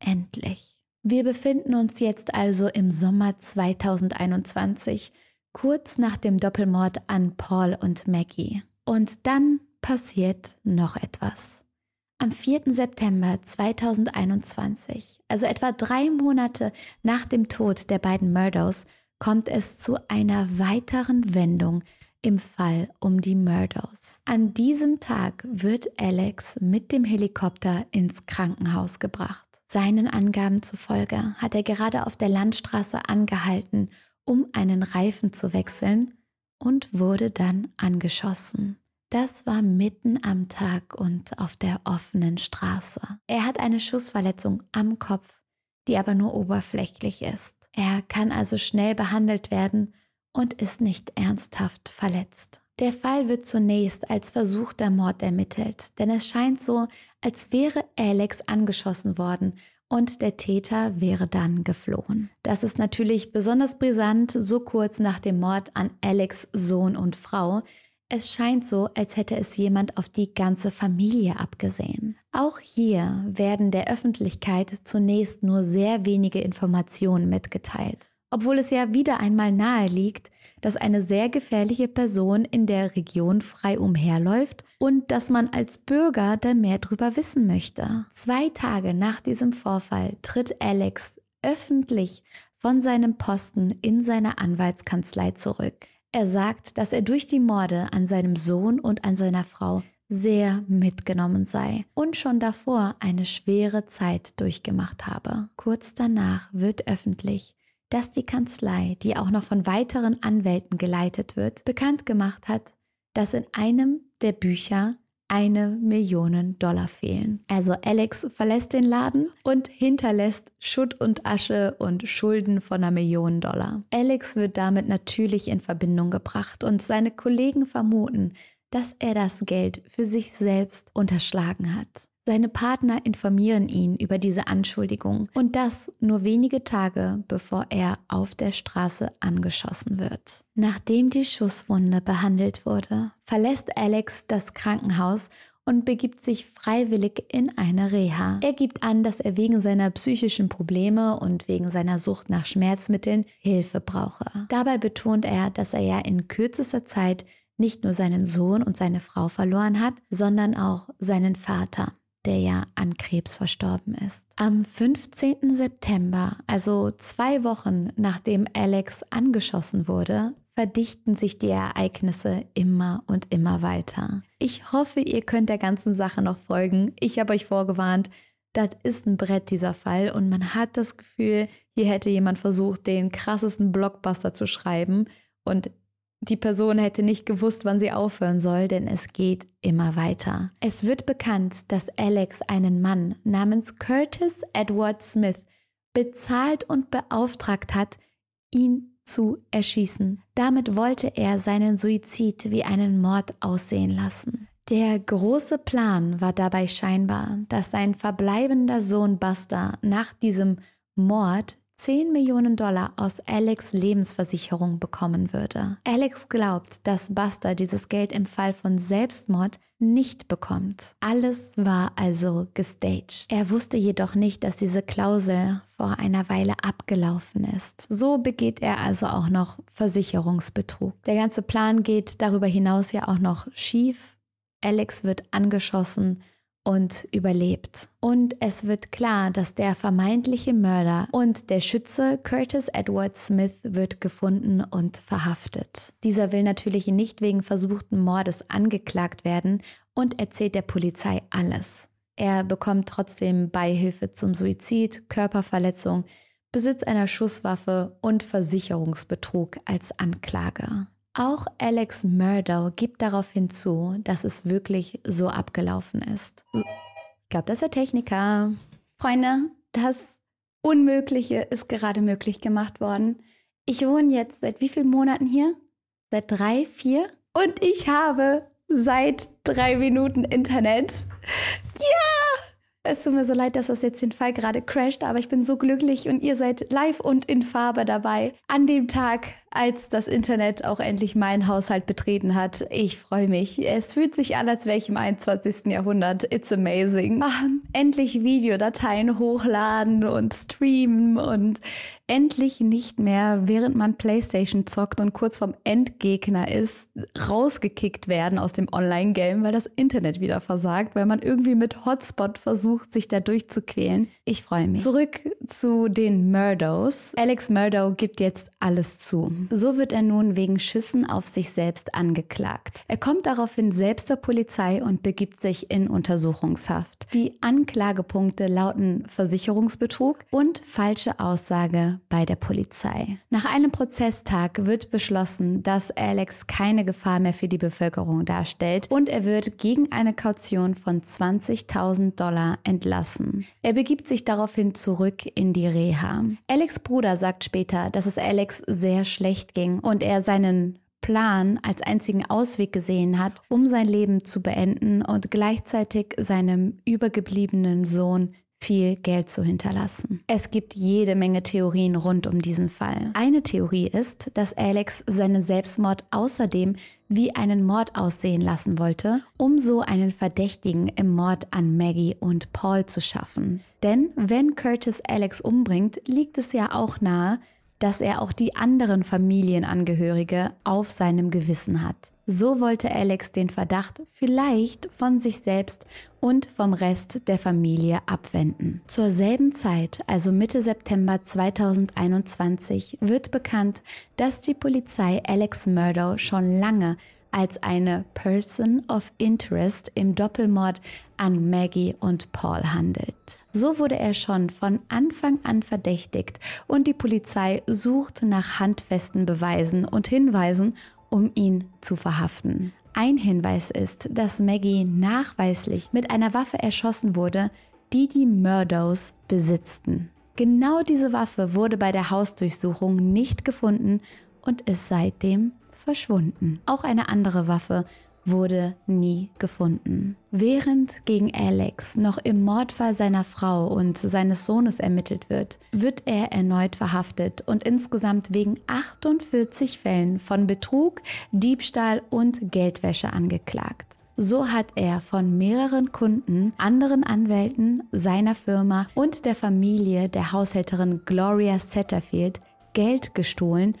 Endlich. Wir befinden uns jetzt also im Sommer 2021, kurz nach dem Doppelmord an Paul und Maggie. Und dann passiert noch etwas. Am 4. September 2021, also etwa drei Monate nach dem Tod der beiden Murdos, kommt es zu einer weiteren Wendung im Fall um die Murdos. An diesem Tag wird Alex mit dem Helikopter ins Krankenhaus gebracht. Seinen Angaben zufolge hat er gerade auf der Landstraße angehalten, um einen Reifen zu wechseln und wurde dann angeschossen. Das war mitten am Tag und auf der offenen Straße. Er hat eine Schussverletzung am Kopf, die aber nur oberflächlich ist. Er kann also schnell behandelt werden und ist nicht ernsthaft verletzt. Der Fall wird zunächst als versuchter Mord ermittelt, denn es scheint so, als wäre Alex angeschossen worden und der Täter wäre dann geflohen. Das ist natürlich besonders brisant, so kurz nach dem Mord an Alex Sohn und Frau, es scheint so, als hätte es jemand auf die ganze Familie abgesehen. Auch hier werden der Öffentlichkeit zunächst nur sehr wenige Informationen mitgeteilt, obwohl es ja wieder einmal nahe liegt, dass eine sehr gefährliche Person in der Region frei umherläuft und dass man als Bürger da mehr drüber wissen möchte. Zwei Tage nach diesem Vorfall tritt Alex öffentlich von seinem Posten in seiner Anwaltskanzlei zurück. Er sagt, dass er durch die Morde an seinem Sohn und an seiner Frau sehr mitgenommen sei und schon davor eine schwere Zeit durchgemacht habe. Kurz danach wird öffentlich, dass die Kanzlei, die auch noch von weiteren Anwälten geleitet wird, bekannt gemacht hat, dass in einem der Bücher eine Million Dollar fehlen. Also Alex verlässt den Laden und hinterlässt Schutt und Asche und Schulden von einer Million Dollar. Alex wird damit natürlich in Verbindung gebracht und seine Kollegen vermuten, dass er das Geld für sich selbst unterschlagen hat. Seine Partner informieren ihn über diese Anschuldigung und das nur wenige Tage bevor er auf der Straße angeschossen wird. Nachdem die Schusswunde behandelt wurde, verlässt Alex das Krankenhaus und begibt sich freiwillig in eine Reha. Er gibt an, dass er wegen seiner psychischen Probleme und wegen seiner Sucht nach Schmerzmitteln Hilfe brauche. Dabei betont er, dass er ja in kürzester Zeit nicht nur seinen Sohn und seine Frau verloren hat, sondern auch seinen Vater der ja an Krebs verstorben ist. Am 15. September, also zwei Wochen nachdem Alex angeschossen wurde, verdichten sich die Ereignisse immer und immer weiter. Ich hoffe, ihr könnt der ganzen Sache noch folgen. Ich habe euch vorgewarnt, das ist ein Brett dieser Fall und man hat das Gefühl, hier hätte jemand versucht, den krassesten Blockbuster zu schreiben und die Person hätte nicht gewusst, wann sie aufhören soll, denn es geht immer weiter. Es wird bekannt, dass Alex einen Mann namens Curtis Edward Smith bezahlt und beauftragt hat, ihn zu erschießen. Damit wollte er seinen Suizid wie einen Mord aussehen lassen. Der große Plan war dabei scheinbar, dass sein verbleibender Sohn Buster nach diesem Mord 10 Millionen Dollar aus Alex Lebensversicherung bekommen würde. Alex glaubt, dass Buster dieses Geld im Fall von Selbstmord nicht bekommt. Alles war also gestaged. Er wusste jedoch nicht, dass diese Klausel vor einer Weile abgelaufen ist. So begeht er also auch noch Versicherungsbetrug. Der ganze Plan geht darüber hinaus ja auch noch schief. Alex wird angeschossen und überlebt. Und es wird klar, dass der vermeintliche Mörder und der Schütze Curtis Edward Smith wird gefunden und verhaftet. Dieser will natürlich nicht wegen versuchten Mordes angeklagt werden und erzählt der Polizei alles. Er bekommt trotzdem Beihilfe zum Suizid, Körperverletzung, Besitz einer Schusswaffe und Versicherungsbetrug als Anklage. Auch Alex Murdow gibt darauf hinzu, dass es wirklich so abgelaufen ist. Ich glaube, das ist der Techniker. Freunde, das Unmögliche ist gerade möglich gemacht worden. Ich wohne jetzt seit wie vielen Monaten hier? Seit drei, vier? Und ich habe seit drei Minuten Internet. Ja! Es tut mir so leid, dass das jetzt den Fall gerade crasht, aber ich bin so glücklich und ihr seid live und in Farbe dabei. An dem Tag, als das Internet auch endlich meinen Haushalt betreten hat. Ich freue mich. Es fühlt sich an, als wäre ich im 21. Jahrhundert. It's amazing. Ach, endlich Videodateien hochladen und streamen und endlich nicht mehr, während man PlayStation zockt und kurz vorm Endgegner ist, rausgekickt werden aus dem Online-Game, weil das Internet wieder versagt, weil man irgendwie mit Hotspot versucht, sich da durchzuquälen. Ich freue mich. Zurück zu den Murdows. Alex Murdow gibt jetzt alles zu. So wird er nun wegen Schüssen auf sich selbst angeklagt. Er kommt daraufhin selbst zur Polizei und begibt sich in Untersuchungshaft. Die Anklagepunkte lauten Versicherungsbetrug und falsche Aussage bei der Polizei. Nach einem Prozesstag wird beschlossen, dass Alex keine Gefahr mehr für die Bevölkerung darstellt und er wird gegen eine Kaution von 20.000 Dollar entlassen. Er begibt sich daraufhin zurück in die Reha. Alex Bruder sagt später, dass es Alex sehr schlecht schlecht ging und er seinen Plan als einzigen Ausweg gesehen hat, um sein Leben zu beenden und gleichzeitig seinem übergebliebenen Sohn viel Geld zu hinterlassen. Es gibt jede Menge Theorien rund um diesen Fall. Eine Theorie ist, dass Alex seinen Selbstmord außerdem wie einen Mord aussehen lassen wollte, um so einen Verdächtigen im Mord an Maggie und Paul zu schaffen. Denn wenn Curtis Alex umbringt, liegt es ja auch nahe, dass er auch die anderen Familienangehörige auf seinem Gewissen hat. So wollte Alex den Verdacht vielleicht von sich selbst und vom Rest der Familie abwenden. Zur selben Zeit, also Mitte September 2021, wird bekannt, dass die Polizei Alex Murdoch schon lange als eine Person of Interest im Doppelmord an Maggie und Paul handelt. So wurde er schon von Anfang an verdächtigt und die Polizei sucht nach handfesten Beweisen und Hinweisen, um ihn zu verhaften. Ein Hinweis ist, dass Maggie nachweislich mit einer Waffe erschossen wurde, die die Murdos besitzten. Genau diese Waffe wurde bei der Hausdurchsuchung nicht gefunden und ist seitdem verschwunden. Auch eine andere Waffe wurde nie gefunden. Während gegen Alex noch im Mordfall seiner Frau und seines Sohnes ermittelt wird, wird er erneut verhaftet und insgesamt wegen 48 Fällen von Betrug, Diebstahl und Geldwäsche angeklagt. So hat er von mehreren Kunden, anderen Anwälten, seiner Firma und der Familie der Haushälterin Gloria Setterfield Geld gestohlen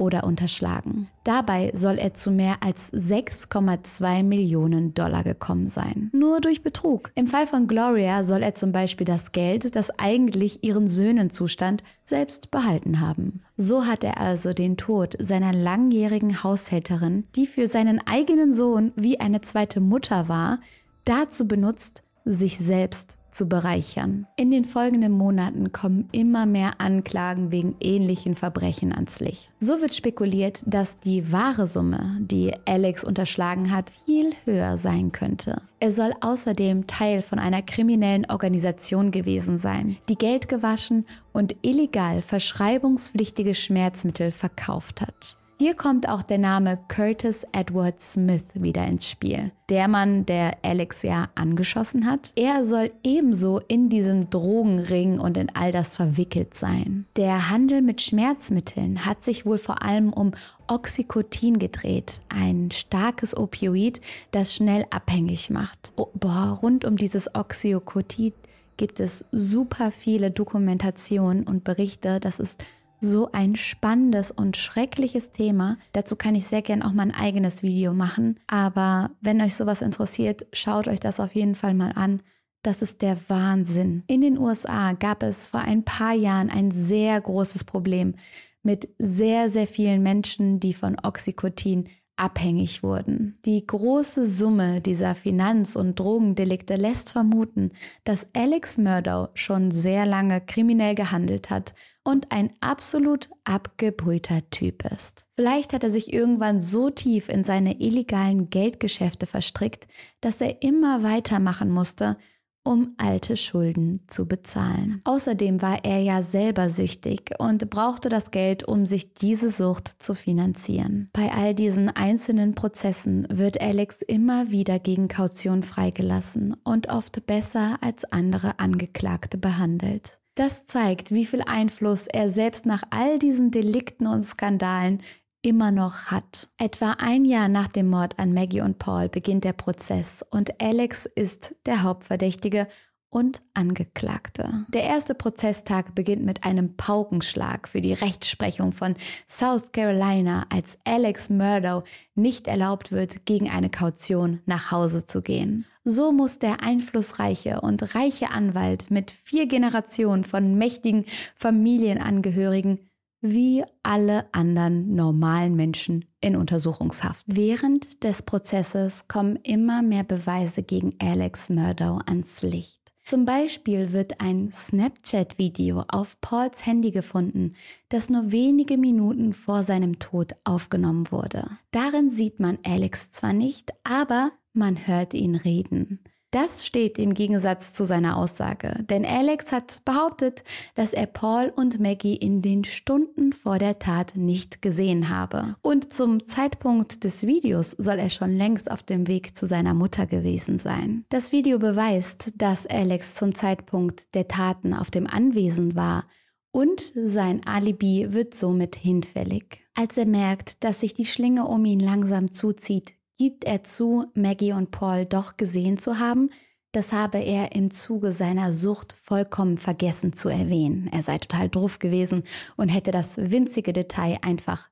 oder unterschlagen. Dabei soll er zu mehr als 6,2 Millionen Dollar gekommen sein. Nur durch Betrug. Im Fall von Gloria soll er zum Beispiel das Geld, das eigentlich ihren Söhnen zustand, selbst behalten haben. So hat er also den Tod seiner langjährigen Haushälterin, die für seinen eigenen Sohn wie eine zweite Mutter war, dazu benutzt, sich selbst zu bereichern. In den folgenden Monaten kommen immer mehr Anklagen wegen ähnlichen Verbrechen ans Licht. So wird spekuliert, dass die wahre Summe, die Alex unterschlagen hat, viel höher sein könnte. Er soll außerdem Teil von einer kriminellen Organisation gewesen sein, die Geld gewaschen und illegal verschreibungspflichtige Schmerzmittel verkauft hat. Hier kommt auch der Name Curtis Edward Smith wieder ins Spiel. Der Mann, der Alex ja angeschossen hat. Er soll ebenso in diesem Drogenring und in all das verwickelt sein. Der Handel mit Schmerzmitteln hat sich wohl vor allem um Oxycotin gedreht, ein starkes Opioid, das schnell abhängig macht. Oh, boah, rund um dieses Oxycotin gibt es super viele Dokumentationen und Berichte. Das ist so ein spannendes und schreckliches Thema. Dazu kann ich sehr gern auch mal ein eigenes Video machen. Aber wenn euch sowas interessiert, schaut euch das auf jeden Fall mal an. Das ist der Wahnsinn. In den USA gab es vor ein paar Jahren ein sehr großes Problem mit sehr, sehr vielen Menschen, die von Oxycotin abhängig wurden. Die große Summe dieser Finanz- und Drogendelikte lässt vermuten, dass Alex Murdow schon sehr lange kriminell gehandelt hat und ein absolut abgebrühter Typ ist. Vielleicht hat er sich irgendwann so tief in seine illegalen Geldgeschäfte verstrickt, dass er immer weitermachen musste, um alte Schulden zu bezahlen. Außerdem war er ja selber süchtig und brauchte das Geld, um sich diese Sucht zu finanzieren. Bei all diesen einzelnen Prozessen wird Alex immer wieder gegen Kaution freigelassen und oft besser als andere Angeklagte behandelt. Das zeigt, wie viel Einfluss er selbst nach all diesen Delikten und Skandalen immer noch hat. Etwa ein Jahr nach dem Mord an Maggie und Paul beginnt der Prozess und Alex ist der Hauptverdächtige und Angeklagte. Der erste Prozesstag beginnt mit einem Paukenschlag für die Rechtsprechung von South Carolina, als Alex Murdow nicht erlaubt wird, gegen eine Kaution nach Hause zu gehen. So muss der einflussreiche und reiche Anwalt mit vier Generationen von mächtigen Familienangehörigen wie alle anderen normalen Menschen in Untersuchungshaft. Während des Prozesses kommen immer mehr Beweise gegen Alex Murdow ans Licht. Zum Beispiel wird ein Snapchat-Video auf Pauls Handy gefunden, das nur wenige Minuten vor seinem Tod aufgenommen wurde. Darin sieht man Alex zwar nicht, aber man hört ihn reden. Das steht im Gegensatz zu seiner Aussage, denn Alex hat behauptet, dass er Paul und Maggie in den Stunden vor der Tat nicht gesehen habe. Und zum Zeitpunkt des Videos soll er schon längst auf dem Weg zu seiner Mutter gewesen sein. Das Video beweist, dass Alex zum Zeitpunkt der Taten auf dem Anwesen war und sein Alibi wird somit hinfällig. Als er merkt, dass sich die Schlinge um ihn langsam zuzieht, gibt er zu, Maggie und Paul doch gesehen zu haben. Das habe er im Zuge seiner Sucht vollkommen vergessen zu erwähnen. Er sei total druff gewesen und hätte das winzige Detail einfach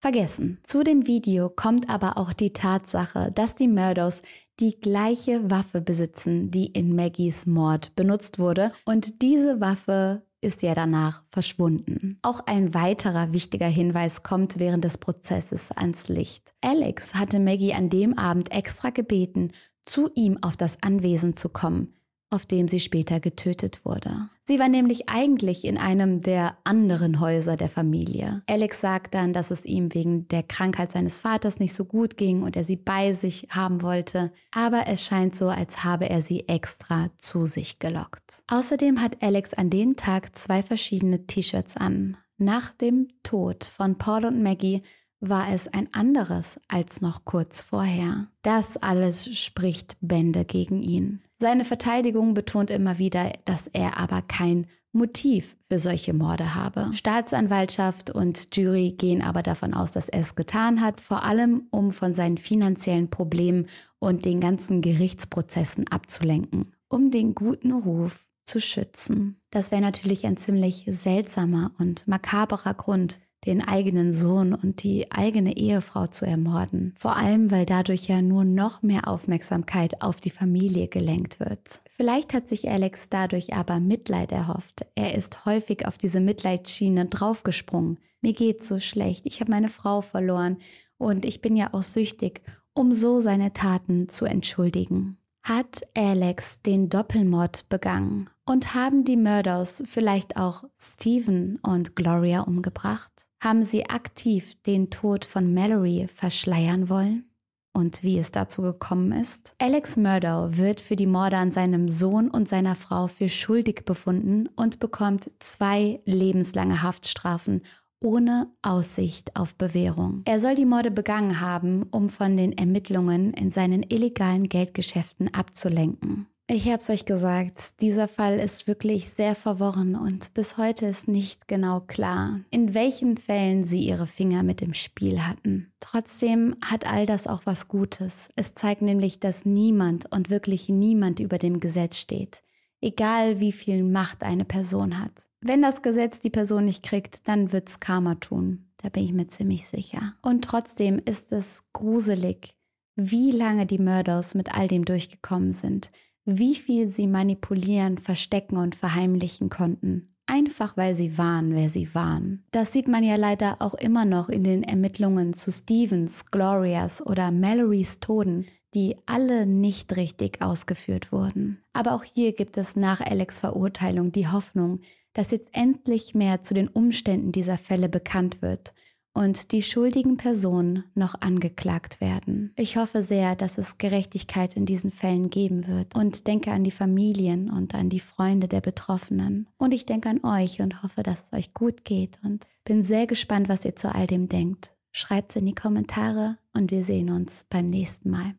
vergessen. Zu dem Video kommt aber auch die Tatsache, dass die Murdows die gleiche Waffe besitzen, die in Maggies Mord benutzt wurde und diese Waffe ist ja danach verschwunden. Auch ein weiterer wichtiger Hinweis kommt während des Prozesses ans Licht. Alex hatte Maggie an dem Abend extra gebeten, zu ihm auf das Anwesen zu kommen, auf dem sie später getötet wurde. Sie war nämlich eigentlich in einem der anderen Häuser der Familie. Alex sagt dann, dass es ihm wegen der Krankheit seines Vaters nicht so gut ging und er sie bei sich haben wollte, aber es scheint so, als habe er sie extra zu sich gelockt. Außerdem hat Alex an dem Tag zwei verschiedene T-Shirts an. Nach dem Tod von Paul und Maggie war es ein anderes als noch kurz vorher. Das alles spricht Bände gegen ihn. Seine Verteidigung betont immer wieder, dass er aber kein Motiv für solche Morde habe. Staatsanwaltschaft und Jury gehen aber davon aus, dass er es getan hat, vor allem um von seinen finanziellen Problemen und den ganzen Gerichtsprozessen abzulenken, um den guten Ruf zu schützen. Das wäre natürlich ein ziemlich seltsamer und makaberer Grund, den eigenen Sohn und die eigene Ehefrau zu ermorden. Vor allem, weil dadurch ja nur noch mehr Aufmerksamkeit auf die Familie gelenkt wird. Vielleicht hat sich Alex dadurch aber Mitleid erhofft. Er ist häufig auf diese Mitleidsschiene draufgesprungen. Mir geht's so schlecht, ich habe meine Frau verloren und ich bin ja auch süchtig, um so seine Taten zu entschuldigen. Hat Alex den Doppelmord begangen und haben die Murders vielleicht auch Stephen und Gloria umgebracht? Haben sie aktiv den Tod von Mallory verschleiern wollen? Und wie es dazu gekommen ist? Alex Murdow wird für die Morde an seinem Sohn und seiner Frau für schuldig befunden und bekommt zwei lebenslange Haftstrafen ohne Aussicht auf Bewährung. Er soll die Morde begangen haben, um von den Ermittlungen in seinen illegalen Geldgeschäften abzulenken. Ich habe es euch gesagt, dieser Fall ist wirklich sehr verworren und bis heute ist nicht genau klar, in welchen Fällen sie ihre Finger mit im Spiel hatten. Trotzdem hat all das auch was Gutes. Es zeigt nämlich, dass niemand und wirklich niemand über dem Gesetz steht, egal wie viel Macht eine Person hat. Wenn das Gesetz die Person nicht kriegt, dann wird's Karma tun. Da bin ich mir ziemlich sicher. Und trotzdem ist es gruselig, wie lange die Murders mit all dem durchgekommen sind wie viel sie manipulieren, verstecken und verheimlichen konnten. Einfach weil sie waren, wer sie waren. Das sieht man ja leider auch immer noch in den Ermittlungen zu Stevens, Glorias oder Mallorys Toten, die alle nicht richtig ausgeführt wurden. Aber auch hier gibt es nach Alex Verurteilung die Hoffnung, dass jetzt endlich mehr zu den Umständen dieser Fälle bekannt wird und die schuldigen Personen noch angeklagt werden. Ich hoffe sehr, dass es Gerechtigkeit in diesen Fällen geben wird und denke an die Familien und an die Freunde der Betroffenen. Und ich denke an euch und hoffe, dass es euch gut geht und bin sehr gespannt, was ihr zu all dem denkt. Schreibt es in die Kommentare und wir sehen uns beim nächsten Mal.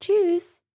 Tschüss!